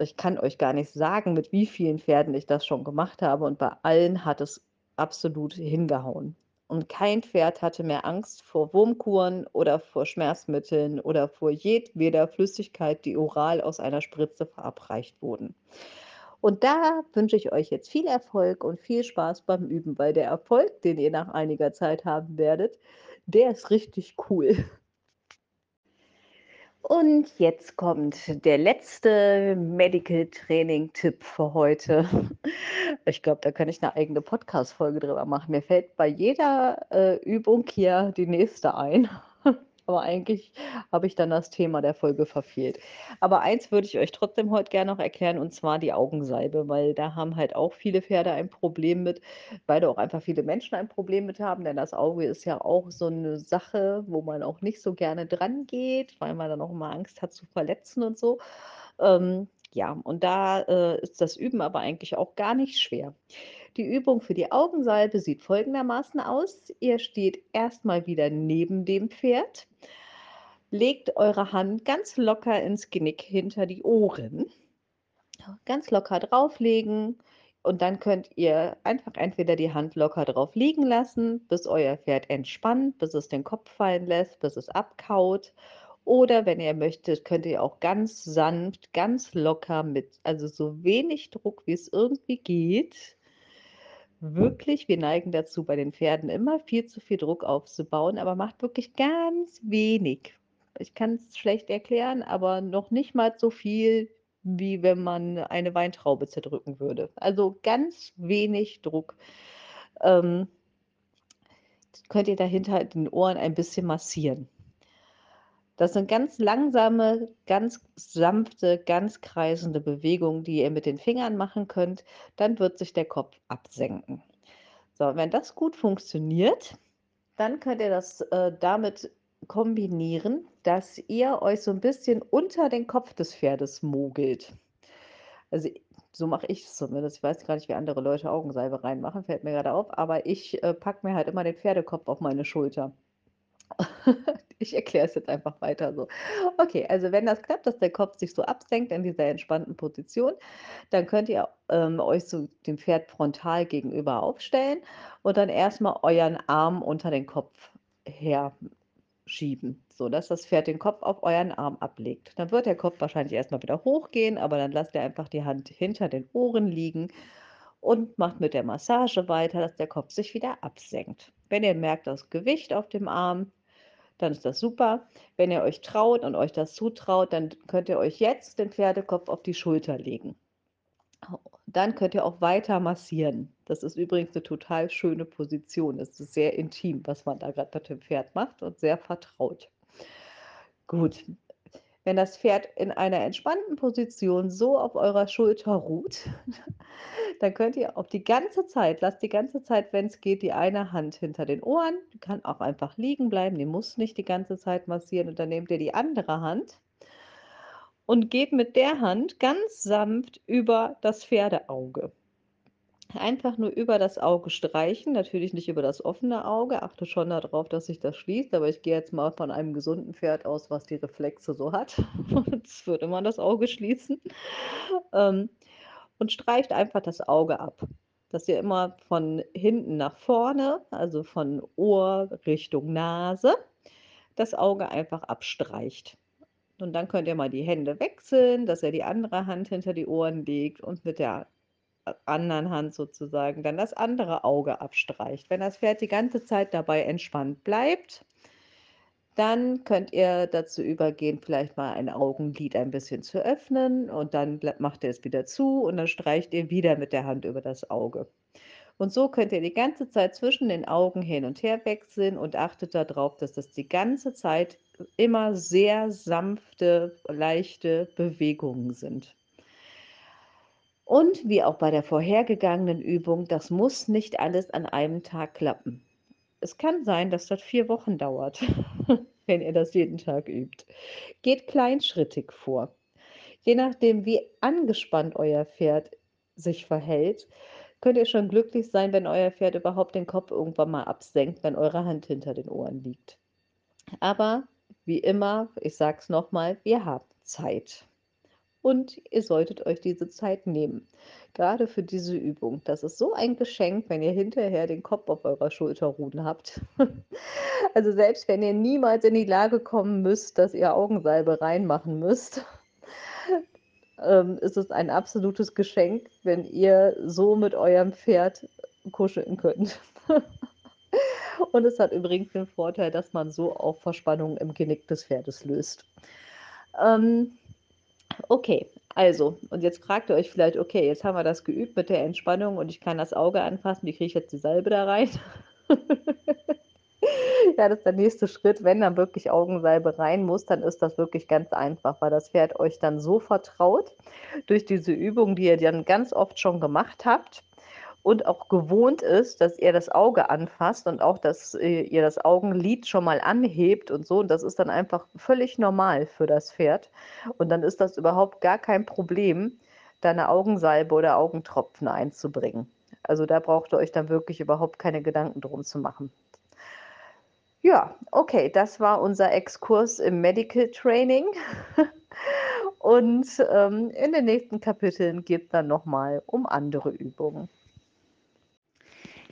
Ich kann euch gar nicht sagen, mit wie vielen Pferden ich das schon gemacht habe und bei allen hat es absolut hingehauen. Und kein Pferd hatte mehr Angst vor Wurmkuren oder vor Schmerzmitteln oder vor jedweder Flüssigkeit, die oral aus einer Spritze verabreicht wurden. Und da wünsche ich euch jetzt viel Erfolg und viel Spaß beim Üben, weil der Erfolg, den ihr nach einiger Zeit haben werdet, der ist richtig cool. Und jetzt kommt der letzte Medical Training Tipp für heute. (laughs) Ich glaube, da kann ich 'ne eigene Podcast-Folge drüber machen. Mir fällt bei jeder, äh, Übung hier die nächste ein, aber eigentlich habe ich dann das Thema der Folge verfehlt. Aber eins würde ich euch trotzdem heute gern noch erklären, und zwar die Augensalbe, weil da haben halt auch viele Pferde ein Problem mit, weil da auch einfach viele Menschen ein Problem mit haben, denn das Auge ist ja auch so 'ne Sache, wo man auch nicht so gerne drangeht, weil man dann auch immer Angst hat zu verletzen und so. Ähm, ja, und da, äh, ist das Üben aber eigentlich auch gar nicht schwer. Die Übung für die Augensalbe sieht folgendermaßen aus: Ihr steht erst mal wieder neben dem Pferd, legt eure Hand ganz locker ins Genick hinter die Ohren, ganz locker drauflegen. Und dann könnt ihr einfach entweder die Hand locker drauf liegen lassen, bis euer Pferd entspannt, bis es den Kopf fallen lässt, bis es abkaut. Oder wenn ihr möchtet, könnt ihr auch ganz sanft, ganz locker mit also so wenig Druck, wie es irgendwie geht wirklich, wir neigen dazu, bei den Pferden immer viel zu viel Druck aufzubauen, aber macht wirklich ganz wenig. Ich kann's schlecht erklären, aber noch nicht mal so viel, wie wenn man eine Weintraube zerdrücken würde. Also ganz wenig Druck. Ähm könnt ihr dahinter den Ohren ein bisschen massieren. Das sind ganz langsame, ganz sanfte, ganz kreisende Bewegungen, die ihr mit den Fingern machen könnt, dann wird sich der Kopf absenken. So, wenn das gut funktioniert, dann könnt ihr das, äh, damit kombinieren, dass ihr euch so 'n bisschen unter den Kopf des Pferdes mogelt. Also, so mache ich's zumindest. Ich weiß gar nicht, wie andere Leute Augensalbe reinmachen, fällt mir grade auf, aber ich, äh, packe mir halt immer den Pferdekopf auf meine Schulter. (laughs) Ich erkläre es jetzt einfach weiter so. Okay, also wenn das klappt, dass der Kopf sich so absenkt in dieser entspannten Position, dann könnt ihr, ähm, euch so dem Pferd frontal gegenüber aufstellen und dann erst mal euren Arm unter den Kopf herschieben, sodass das Pferd den Kopf auf euren Arm ablegt. Dann wird der Kopf wahrscheinlich erst mal wieder hochgehen, aber dann lasst ihr einfach die Hand hinter den Ohren liegen und macht mit der Massage weiter, dass der Kopf sich wieder absenkt. Wenn ihr merkt, das Gewicht auf dem Arm, dann ist das super. Wenn ihr euch traut und euch das zutraut, dann könnt ihr euch jetzt den Pferdekopf auf die Schulter legen. Dann könnt ihr auch weiter massieren. Das ist übrigens 'ne total schöne Position. Es ist sehr intim, was man da grad mit dem Pferd macht und sehr vertraut. Gut, wenn das Pferd in einer entspannten Position so auf eurer Schulter ruht, (laughs) dann könnt ihr auch die ganze Zeit lasst die ganze Zeit, wenn's geht, die eine Hand hinter den Ohren, die kann auch einfach liegen bleiben, die muss nicht die ganze Zeit massieren und dann nehmt ihr die andere Hand und geht mit der Hand ganz sanft über das Pferdeauge. Einfach nur über das Auge streichen, natürlich nicht über das offene Auge. Achte schon da drauf, dass sich das schließt, aber ich gehe jetzt mal von einem gesunden Pferd aus, was die Reflexe so hat. (laughs) Es würde man das Auge schließen. Ähm, und streicht einfach das Auge ab, dass ihr immer von hinten nach vorne, also von Ohr Richtung Nase, das Auge einfach abstreicht. Und dann könnt ihr mal die Hände wechseln, dass er die andere Hand hinter die Ohren legt und mit der anderen Hand sozusagen dann das andere Auge abstreicht. Wenn das Pferd die ganze Zeit dabei entspannt bleibt dann könnt ihr dazu übergehen, vielleicht mal ein Augenlid ein bisschen zu öffnen und dann macht ihr es wieder zu und dann streicht ihr wieder mit der Hand über das Auge. Und so könnt ihr die ganze Zeit zwischen den Augen hin und her wechseln und achtet da drauf, dass das die ganze Zeit immer sehr sanfte, leichte Bewegungen sind. Und wie auch bei der vorhergegangenen Übung, das muss nicht alles an einem Tag klappen. Es kann sein, dass das 4 Wochen dauert, (laughs) wenn ihr das jeden Tag übt. Geht kleinschrittig vor. Je nachdem, wie angespannt euer Pferd sich verhält, könnt ihr schon glücklich sein, wenn euer Pferd überhaupt den Kopf irgendwann mal absenkt, wenn eure Hand hinter den Ohren liegt. Aber wie immer, ich sage es noch mal, wir haben Zeit. Und ihr solltet euch diese Zeit nehmen, grade für diese Übung. Das ist so ein Geschenk, wenn ihr hinterher den Kopf auf eurer Schulter ruhen habt. (laughs) Also, selbst wenn ihr niemals in die Lage kommen müsst, dass ihr Augensalbe reinmachen müsst, (laughs) ähm, ist es ein absolutes Geschenk, wenn ihr so mit eurem Pferd kuscheln könnt. (laughs) Und es hat übrigens den Vorteil, dass man so auch Verspannungen im Genick des Pferdes löst. Ähm, okay, also, und jetzt fragt ihr euch vielleicht: „Okay, jetzt haben wir das geübt mit der Entspannung und ich kann das Auge anfassen. Wie kriege ich jetzt die Salbe da rein?“ (laughs) Ja, das ist der nächste Schritt. Wenn dann wirklich Augensalbe rein muss, dann ist das wirklich ganz einfach, weil das Pferd euch dann so vertraut durch diese Übung, die ihr dann ganz oft schon gemacht habt und auch gewohnt ist, dass ihr das Auge anfasst und auch, dass, äh, ihr das Augenlid schon mal anhebt und so. Und das ist dann einfach völlig normal für das Pferd. Und dann ist das überhaupt gar kein Problem, da 'ne Augensalbe oder Augentropfen einzubringen. Also, da braucht ihr euch dann wirklich überhaupt keine Gedanken drum zu machen. Ja, okay, das war unser Exkurs im Medical Training. (laughs) Und, ähm, in den nächsten Kapiteln geht's dann noch mal um andere Übungen.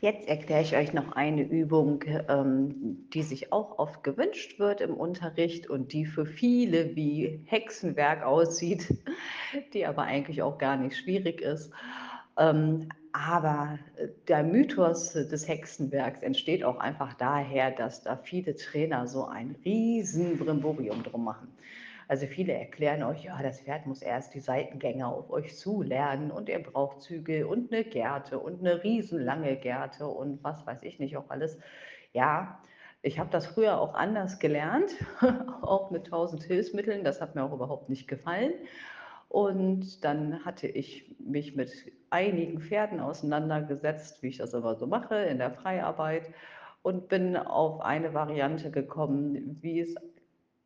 Jetzt erkläre ich euch noch eine Übung, ähm, die sich auch oft gewünscht wird im Unterricht und die für viele wie Hexenwerk aussieht, (laughs) die aber eigentlich auch gar nicht schwierig ist. Ähm, aber, äh, der Mythos des Hexenwerks entsteht auch einfach daher, dass da viele Trainer so ein riesen Brimborium drum machen. Also, viele erklären euch: „Ja, das Pferd muss erst die Seitengänge auf euch zu lernen und ihr braucht Zügel und 'ne Gerte und 'ne riesenlange Gerte“ und was weiß ich nicht auch alles. Ja, ich habe das früher auch anders gelernt, (laughs) auch mit 1000 Hilfsmitteln. Das hat mir auch überhaupt nicht gefallen. Und dann hatte ich mich mit einigen Pferden auseinandergesetzt, wie ich das immer so mache in der Freiarbeit und bin auf eine Variante gekommen, wie es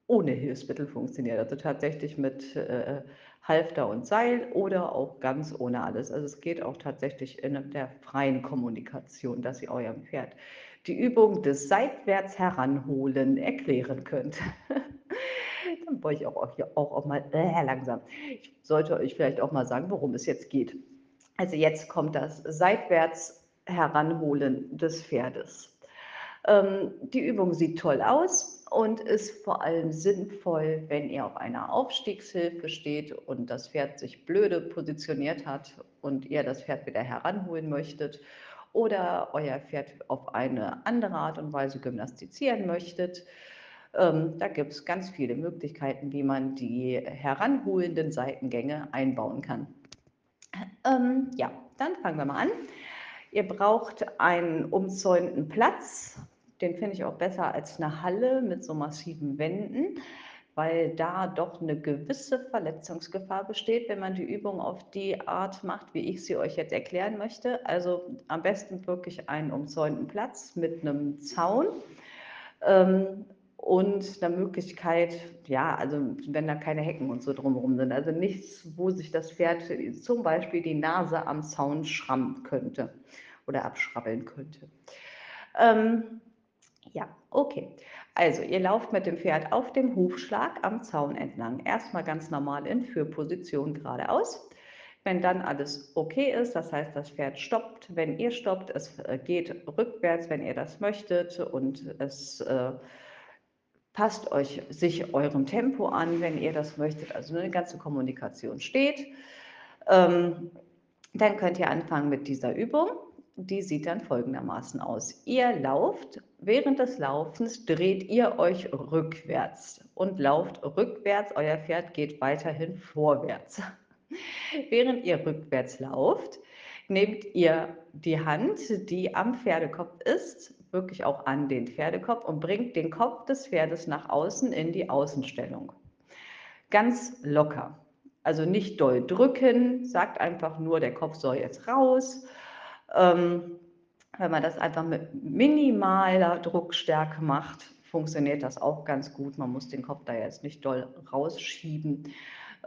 ohne Hilfsmittel funktioniert. Also, tatsächlich mit, äh, Halfter und Seil oder auch ganz ohne alles. Also, es geht auch tatsächlich in der freien Kommunikation, dass ihr eurem Pferd die Übung des Seitwärts-Heranholen erklären könnt. Dann brauche ich auch auch hier auch auch mal äh, langsam. Ich sollte euch vielleicht auch mal sagen, worum es jetzt geht. Also, jetzt kommt das Seitwärts-Heranholen des Pferdes. Ähm, die Übung sieht toll aus und ist vor allem sinnvoll, wenn ihr auf einer Aufstiegshilfe steht und das Pferd sich blöde positioniert hat und ihr das Pferd wieder heranholen möchtet oder euer Pferd auf eine andere Art und Weise gymnastizieren möchtet. Ähm, da gibt's ganz viele Möglichkeiten, wie man die heranholenden Seitengänge einbauen kann. Ähm, ja, dann fangen wir mal an. Ihr braucht einen umzäunten Platz. Den finde ich auch besser als 'ne Halle mit so massiven Wänden, weil da doch 'ne gewisse Verletzungsgefahr besteht, wenn man die Übung auf die Art macht, wie ich sie euch jetzt erklären möchte. Also, am besten wirklich einen umzäunten Platz mit 'nem Zaun. Ähm, und eine Möglichkeit, ja, also wenn da keine Hecken und so drumherum sind, also nichts, wo sich das Pferd zum Beispiel die Nase am Zaun schrammen könnte oder abschrabbeln könnte. Ähm, ja, okay. Also ihr lauft mit dem Pferd auf dem Hufschlag am Zaun entlang. Erstmal ganz normal in Führposition geradeaus. Wenn dann alles okay ist, das heißt, das Pferd stoppt, wenn ihr stoppt, es äh, geht rückwärts, wenn ihr das möchtet und es äh, passt euch sich eurem Tempo an, wenn ihr das möchtet, also eine ganze Kommunikation steht, ähm, dann könnt ihr anfangen mit dieser Übung. Die sieht dann folgendermaßen aus. Ihr lauft, während des Laufens dreht ihr euch rückwärts und lauft rückwärts, euer Pferd geht weiterhin vorwärts. (laughs) Während ihr rückwärts lauft, nehmt ihr die Hand, die am Pferdekopf ist, wirklich auch an den Pferdekopf und bringt den Kopf des Pferdes nach außen in die Außenstellung. Ganz locker. Also nicht doll drücken, sagt einfach nur, der Kopf soll jetzt raus. Ähm, wenn man das einfach mit minimaler Druckstärke macht, funktioniert das auch ganz gut. Man muss den Kopf da jetzt nicht doll rausschieben.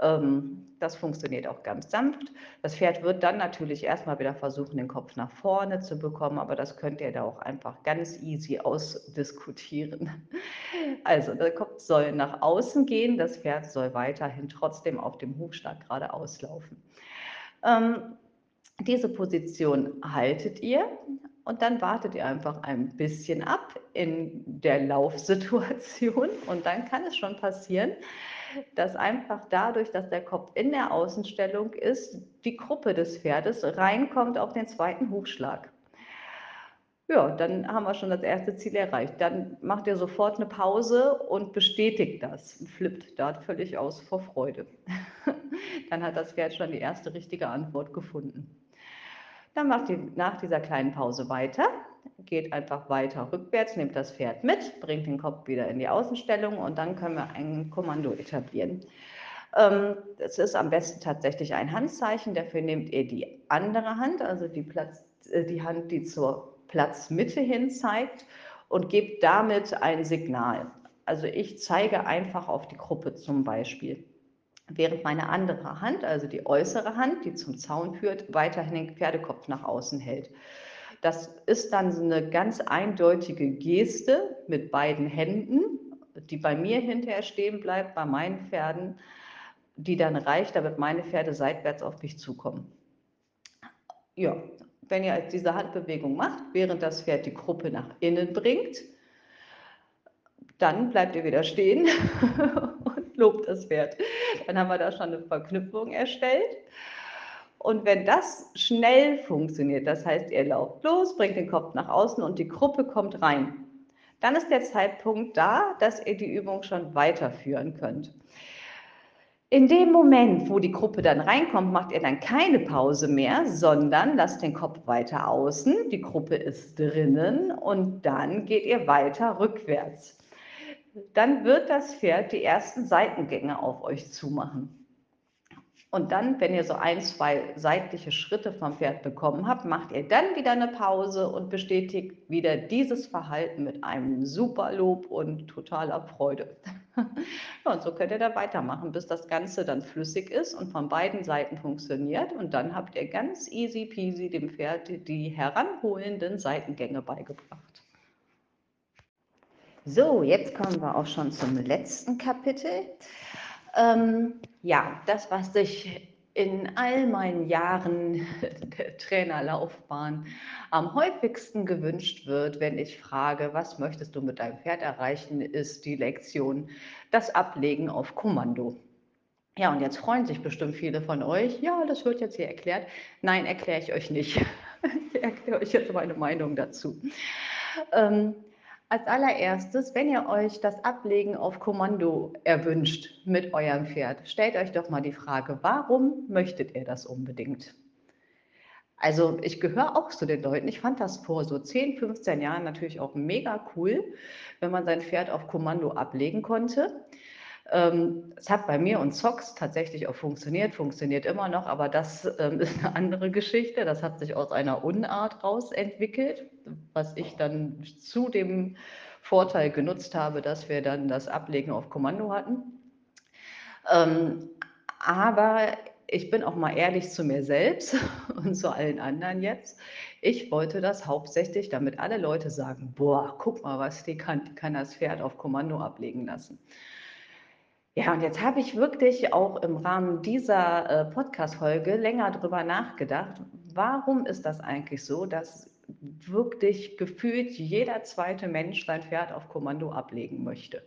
Ähm, das funktioniert auch ganz sanft. Das Pferd wird dann natürlich erstmal wieder versuchen, den Kopf nach vorne zu bekommen, aber das könnt ihr da auch einfach ganz easy ausdiskutieren. (laughs) Also der Kopf soll nach außen gehen, das Pferd soll weiterhin trotzdem auf dem Hufschlag geradeaus laufen. Ähm, diese Position haltet ihr und dann wartet ihr einfach ein bisschen ab in der Laufsituation (laughs) und dann kann es schon passieren, dass einfach dadurch, dass der Kopf in der Außenstellung ist, die Gruppe des Pferdes reinkommt auf den zweiten Hufschlag. Ja, dann haben wir schon das erste Ziel erreicht. Dann macht ihr sofort eine Pause und bestätigt das. Flippt da völlig aus vor Freude. (laughs) Dann hat das Pferd schon die erste richtige Antwort gefunden. Dann macht ihr nach dieser kleinen Pause weiter, geht einfach weiter rückwärts, nehmt das Pferd mit, bringt den Kopf wieder in die Außenstellung und dann können wir ein Kommando etablieren. Ähm, es ist am besten tatsächlich ein Handzeichen, dafür nehmt ihr die andere Hand, also die, Platz, äh, die Hand, die zur Platzmitte hin zeigt und gebt damit ein Signal. Also ich zeige einfach auf die Gruppe zum Beispiel während meine andere Hand, also die äußere Hand, die zum Zaun führt, weiterhin den Pferdekopf nach außen hält. Das ist dann so eine ganz eindeutige Geste mit beiden Händen, die bei mir hinterher stehen bleibt, bei meinen Pferden, die dann reicht, damit meine Pferde seitwärts auf mich zukommen. Ja, wenn ihr diese Handbewegung macht, während das Pferd die Gruppe nach innen bringt, dann bleibt ihr wieder stehen (laughs) lobt das Pferd. Dann haben wir da schon eine Verknüpfung erstellt. Und wenn das schnell funktioniert, das heißt, ihr lauft los, bringt den Kopf nach außen und die Gruppe kommt rein, dann ist der Zeitpunkt da, dass ihr die Übung schon weiterführen könnt. In dem Moment, wo die Gruppe dann reinkommt, macht ihr dann keine Pause mehr, sondern lasst den Kopf weiter außen, die Gruppe ist drinnen und dann geht ihr weiter rückwärts dann wird das Pferd die ersten Seitengänge auf euch zumachen. Und dann, wenn ihr so ein, zwei seitliche Schritte vom Pferd bekommen habt, macht ihr dann wieder eine Pause und bestätigt wieder dieses Verhalten mit einem super Lob und totaler Freude. (laughs) Ja, und so könnt ihr da weitermachen, bis das Ganze dann flüssig ist und von beiden Seiten funktioniert. Und dann habt ihr ganz easy peasy dem Pferd die heranholenden Seitengänge beigebracht. So, jetzt kommen wir auch schon zum letzten Kapitel. Ähm, ja, das, was sich in all meinen Jahren (laughs) der Trainerlaufbahn am häufigsten gewünscht wird, wenn ich frage, was möchtest du mit deinem Pferd erreichen, ist die Lektion, das Ablegen auf Kommando. Ja, und jetzt freuen sich bestimmt viele von euch. Ja, das wird jetzt hier erklärt. Nein, erkläre ich euch nicht. (laughs) Ich erkläre euch jetzt meine Meinung dazu. Ähm, als allererstes, wenn ihr euch das Ablegen auf Kommando erwünscht mit eurem Pferd, stellt euch doch mal die Frage, warum möchtet ihr das unbedingt? Also ich gehöre auch zu den Leuten, ich fand das vor so 10, 15 Jahren natürlich auch mega cool, wenn man sein Pferd auf Kommando ablegen konnte. Ähm, es hat bei mir und Zox tatsächlich auch funktioniert, funktioniert immer noch, aber das ähm, (laughs) ist eine andere Geschichte. Das hat sich aus einer Unart raus entwickelt, was ich dann zu dem Vorteil genutzt habe, dass wir dann das Ablegen auf Kommando hatten. Ähm, aber ich bin auch mal ehrlich zu mir selbst (laughs) und zu allen anderen jetzt. Ich wollte das hauptsächlich, damit alle Leute sagen, boah, guck mal, was die kann, die kann das Pferd auf Kommando ablegen lassen. Ja, und jetzt habe ich wirklich auch im Rahmen dieser äh, Podcast-Folge länger drüber nachgedacht, warum ist das eigentlich so, dass wirklich gefühlt jeder zweite Mensch sein Pferd auf Kommando ablegen möchte.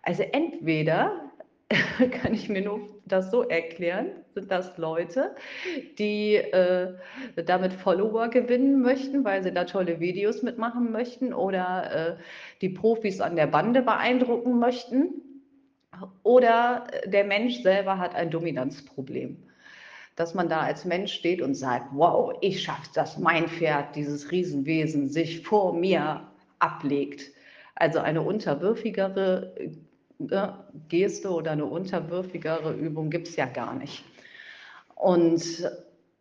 Also entweder (laughs) kann ich mir nur das so erklären, sind das Leute, die äh, damit Follower gewinnen möchten, weil sie da tolle Videos mitmachen möchten oder äh, die Profis an der Bande beeindrucken möchten oder der Mensch selber hat ein Dominanzproblem. Dass man da als Mensch steht und sagt, wow, ich schaffe das, mein Pferd, dieses Riesenwesen, sich vor mir ablegt. Also eine unterwürfigere äh, Geste oder eine unterwürfigere Übung gibt es ja gar nicht. Und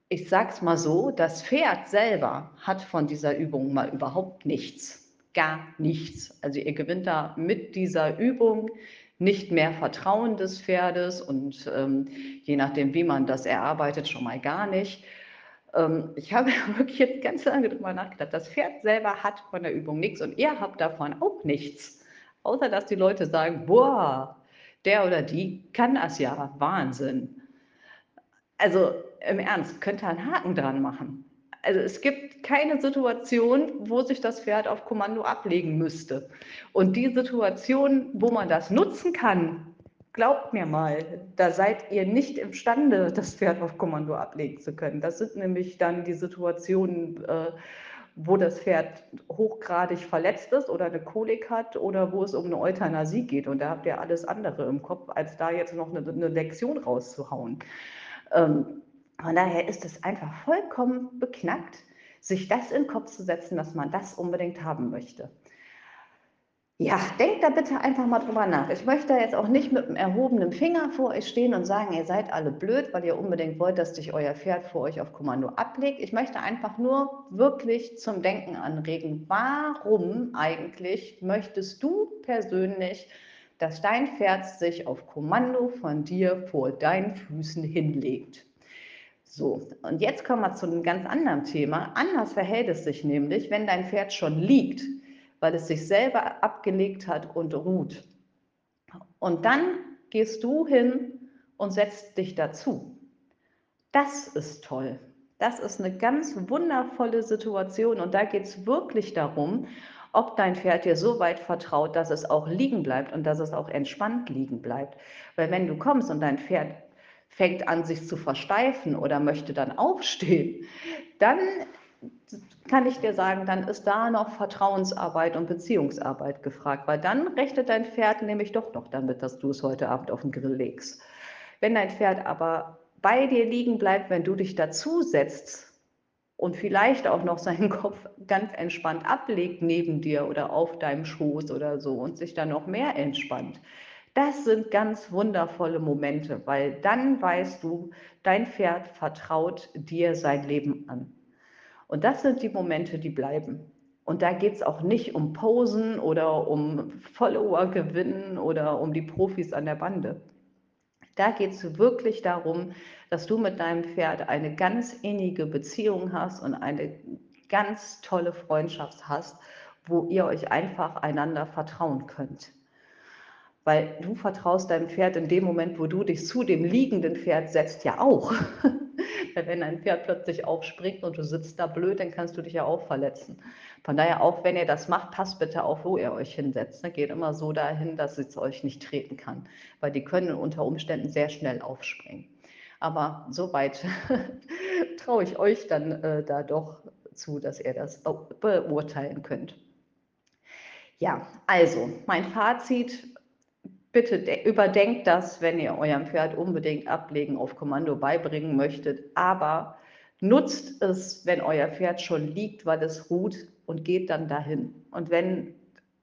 ich sage es mal so, das Pferd selber hat von dieser Übung mal überhaupt nichts, gar nichts. Also ihr gewinnt da mit dieser Übung nicht mehr Vertrauen des Pferdes und ähm, je nachdem, wie man das erarbeitet, schon mal gar nicht. Ähm, ich habe (laughs) wirklich jetzt ganz lange darüber nachgedacht. Das Pferd selber hat von der Übung nichts und ihr habt davon auch nichts. Außer dass die Leute sagen, boah, der oder die kann das ja, Wahnsinn. Also im Ernst, könnt ihr einen Haken dran machen. Also es gibt keine Situation, wo sich das Pferd auf Kommando ablegen müsste. Und die Situation, wo man das nutzen kann, glaubt mir mal, da seid ihr nicht imstande, das Pferd auf Kommando ablegen zu können. Das sind nämlich dann die Situationen, äh, wo das Pferd hochgradig verletzt ist oder eine Kolik hat oder wo es um eine Euthanasie geht. Und da habt ihr alles andere im Kopf, als da jetzt noch eine, eine Lektion rauszuhauen. Ähm, von daher ist es einfach vollkommen beknackt, sich das in den Kopf zu setzen, dass man das unbedingt haben möchte. Ja, denkt da bitte einfach mal drüber nach. Ich möchte jetzt auch nicht mit einem erhobenen Finger vor euch stehen und sagen, ihr seid alle blöd, weil ihr unbedingt wollt, dass sich euer Pferd vor euch auf Kommando ablegt. Ich möchte einfach nur wirklich zum Denken anregen. Warum eigentlich möchtest du persönlich, dass dein Pferd sich auf Kommando von dir vor deinen Füßen hinlegt? So, und jetzt kommen wir zu einem ganz anderen Thema. Anders verhält es sich nämlich, wenn dein Pferd schon liegt, weil es sich selber abgelegt hat und ruht. Und dann gehst du hin und setzt dich dazu. Das ist toll. Das ist eine ganz wundervolle Situation und da geht es wirklich darum, ob dein Pferd dir so weit vertraut, dass es auch liegen bleibt und dass es auch entspannt liegen bleibt. Weil wenn du kommst und dein Pferd fängt an, sich zu versteifen oder möchte dann (laughs) aufstehen, dann kann ich dir sagen, dann ist da noch Vertrauensarbeit und Beziehungsarbeit gefragt, weil dann rechnet dein Pferd nämlich doch noch damit, dass du es heute Abend auf den Grill legst. Wenn dein Pferd aber bei dir liegen bleibt, wenn du dich dazusetzt und vielleicht auch noch seinen (laughs) Kopf ganz entspannt ablegt neben dir oder auf deinem Schoß oder so und sich dann noch mehr entspannt, das sind ganz wundervolle Momente, weil dann weißt du, dein Pferd vertraut dir sein Leben an. Und das sind die Momente, die bleiben. Und da geht es auch nicht um Posen oder um Follower gewinnen oder um die Profis an der Bande. Da geht es wirklich darum, dass du mit deinem Pferd eine ganz innige Beziehung hast und eine ganz tolle Freundschaft hast, wo ihr euch einfach einander vertrauen könnt weil du vertraust deinem Pferd in dem Moment, wo du dich zu dem liegenden Pferd setzt, ja auch. (laughs) wenn ein Pferd plötzlich aufspringt und du sitzt da blöd, dann kannst du dich ja auch verletzen. Von daher, auch wenn ihr das macht, passt bitte auf, wo ihr euch hinsetzt. Ne? Geht immer so dahin, dass es euch nicht treten kann, weil die können unter Umständen sehr schnell aufspringen. Aber soweit (laughs) traue ich euch dann äh, da doch zu, dass ihr das beurteilen könnt. Ja, also mein Fazit bitte überdenkt das, wenn ihr eurem Pferd unbedingt Ablegen auf Kommando beibringen möchtet, aber nutzt es, wenn euer Pferd schon liegt, weil es ruht und geht dann dahin. Und wenn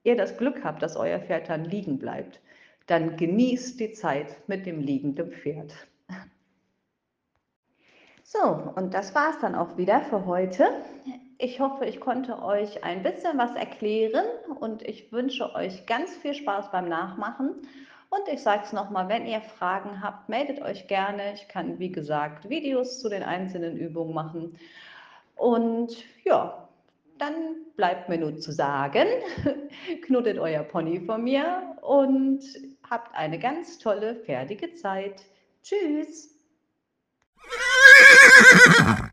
ihr das Glück habt, dass euer Pferd dann liegen bleibt, dann genießt die Zeit mit dem liegenden Pferd. So, und das war es dann auch wieder für heute. Ich hoffe, ich konnte euch ein bisschen was erklären und ich wünsche euch ganz viel Spaß beim Nachmachen. Und ich sage es nochmal, wenn ihr Fragen habt, meldet euch gerne. Ich kann, wie gesagt, Videos zu den einzelnen Übungen machen. Und ja, dann bleibt mir nur zu sagen, (laughs) knuddet euer Pony von mir und habt eine ganz tolle, fertige Zeit. Tschüss! (laughs)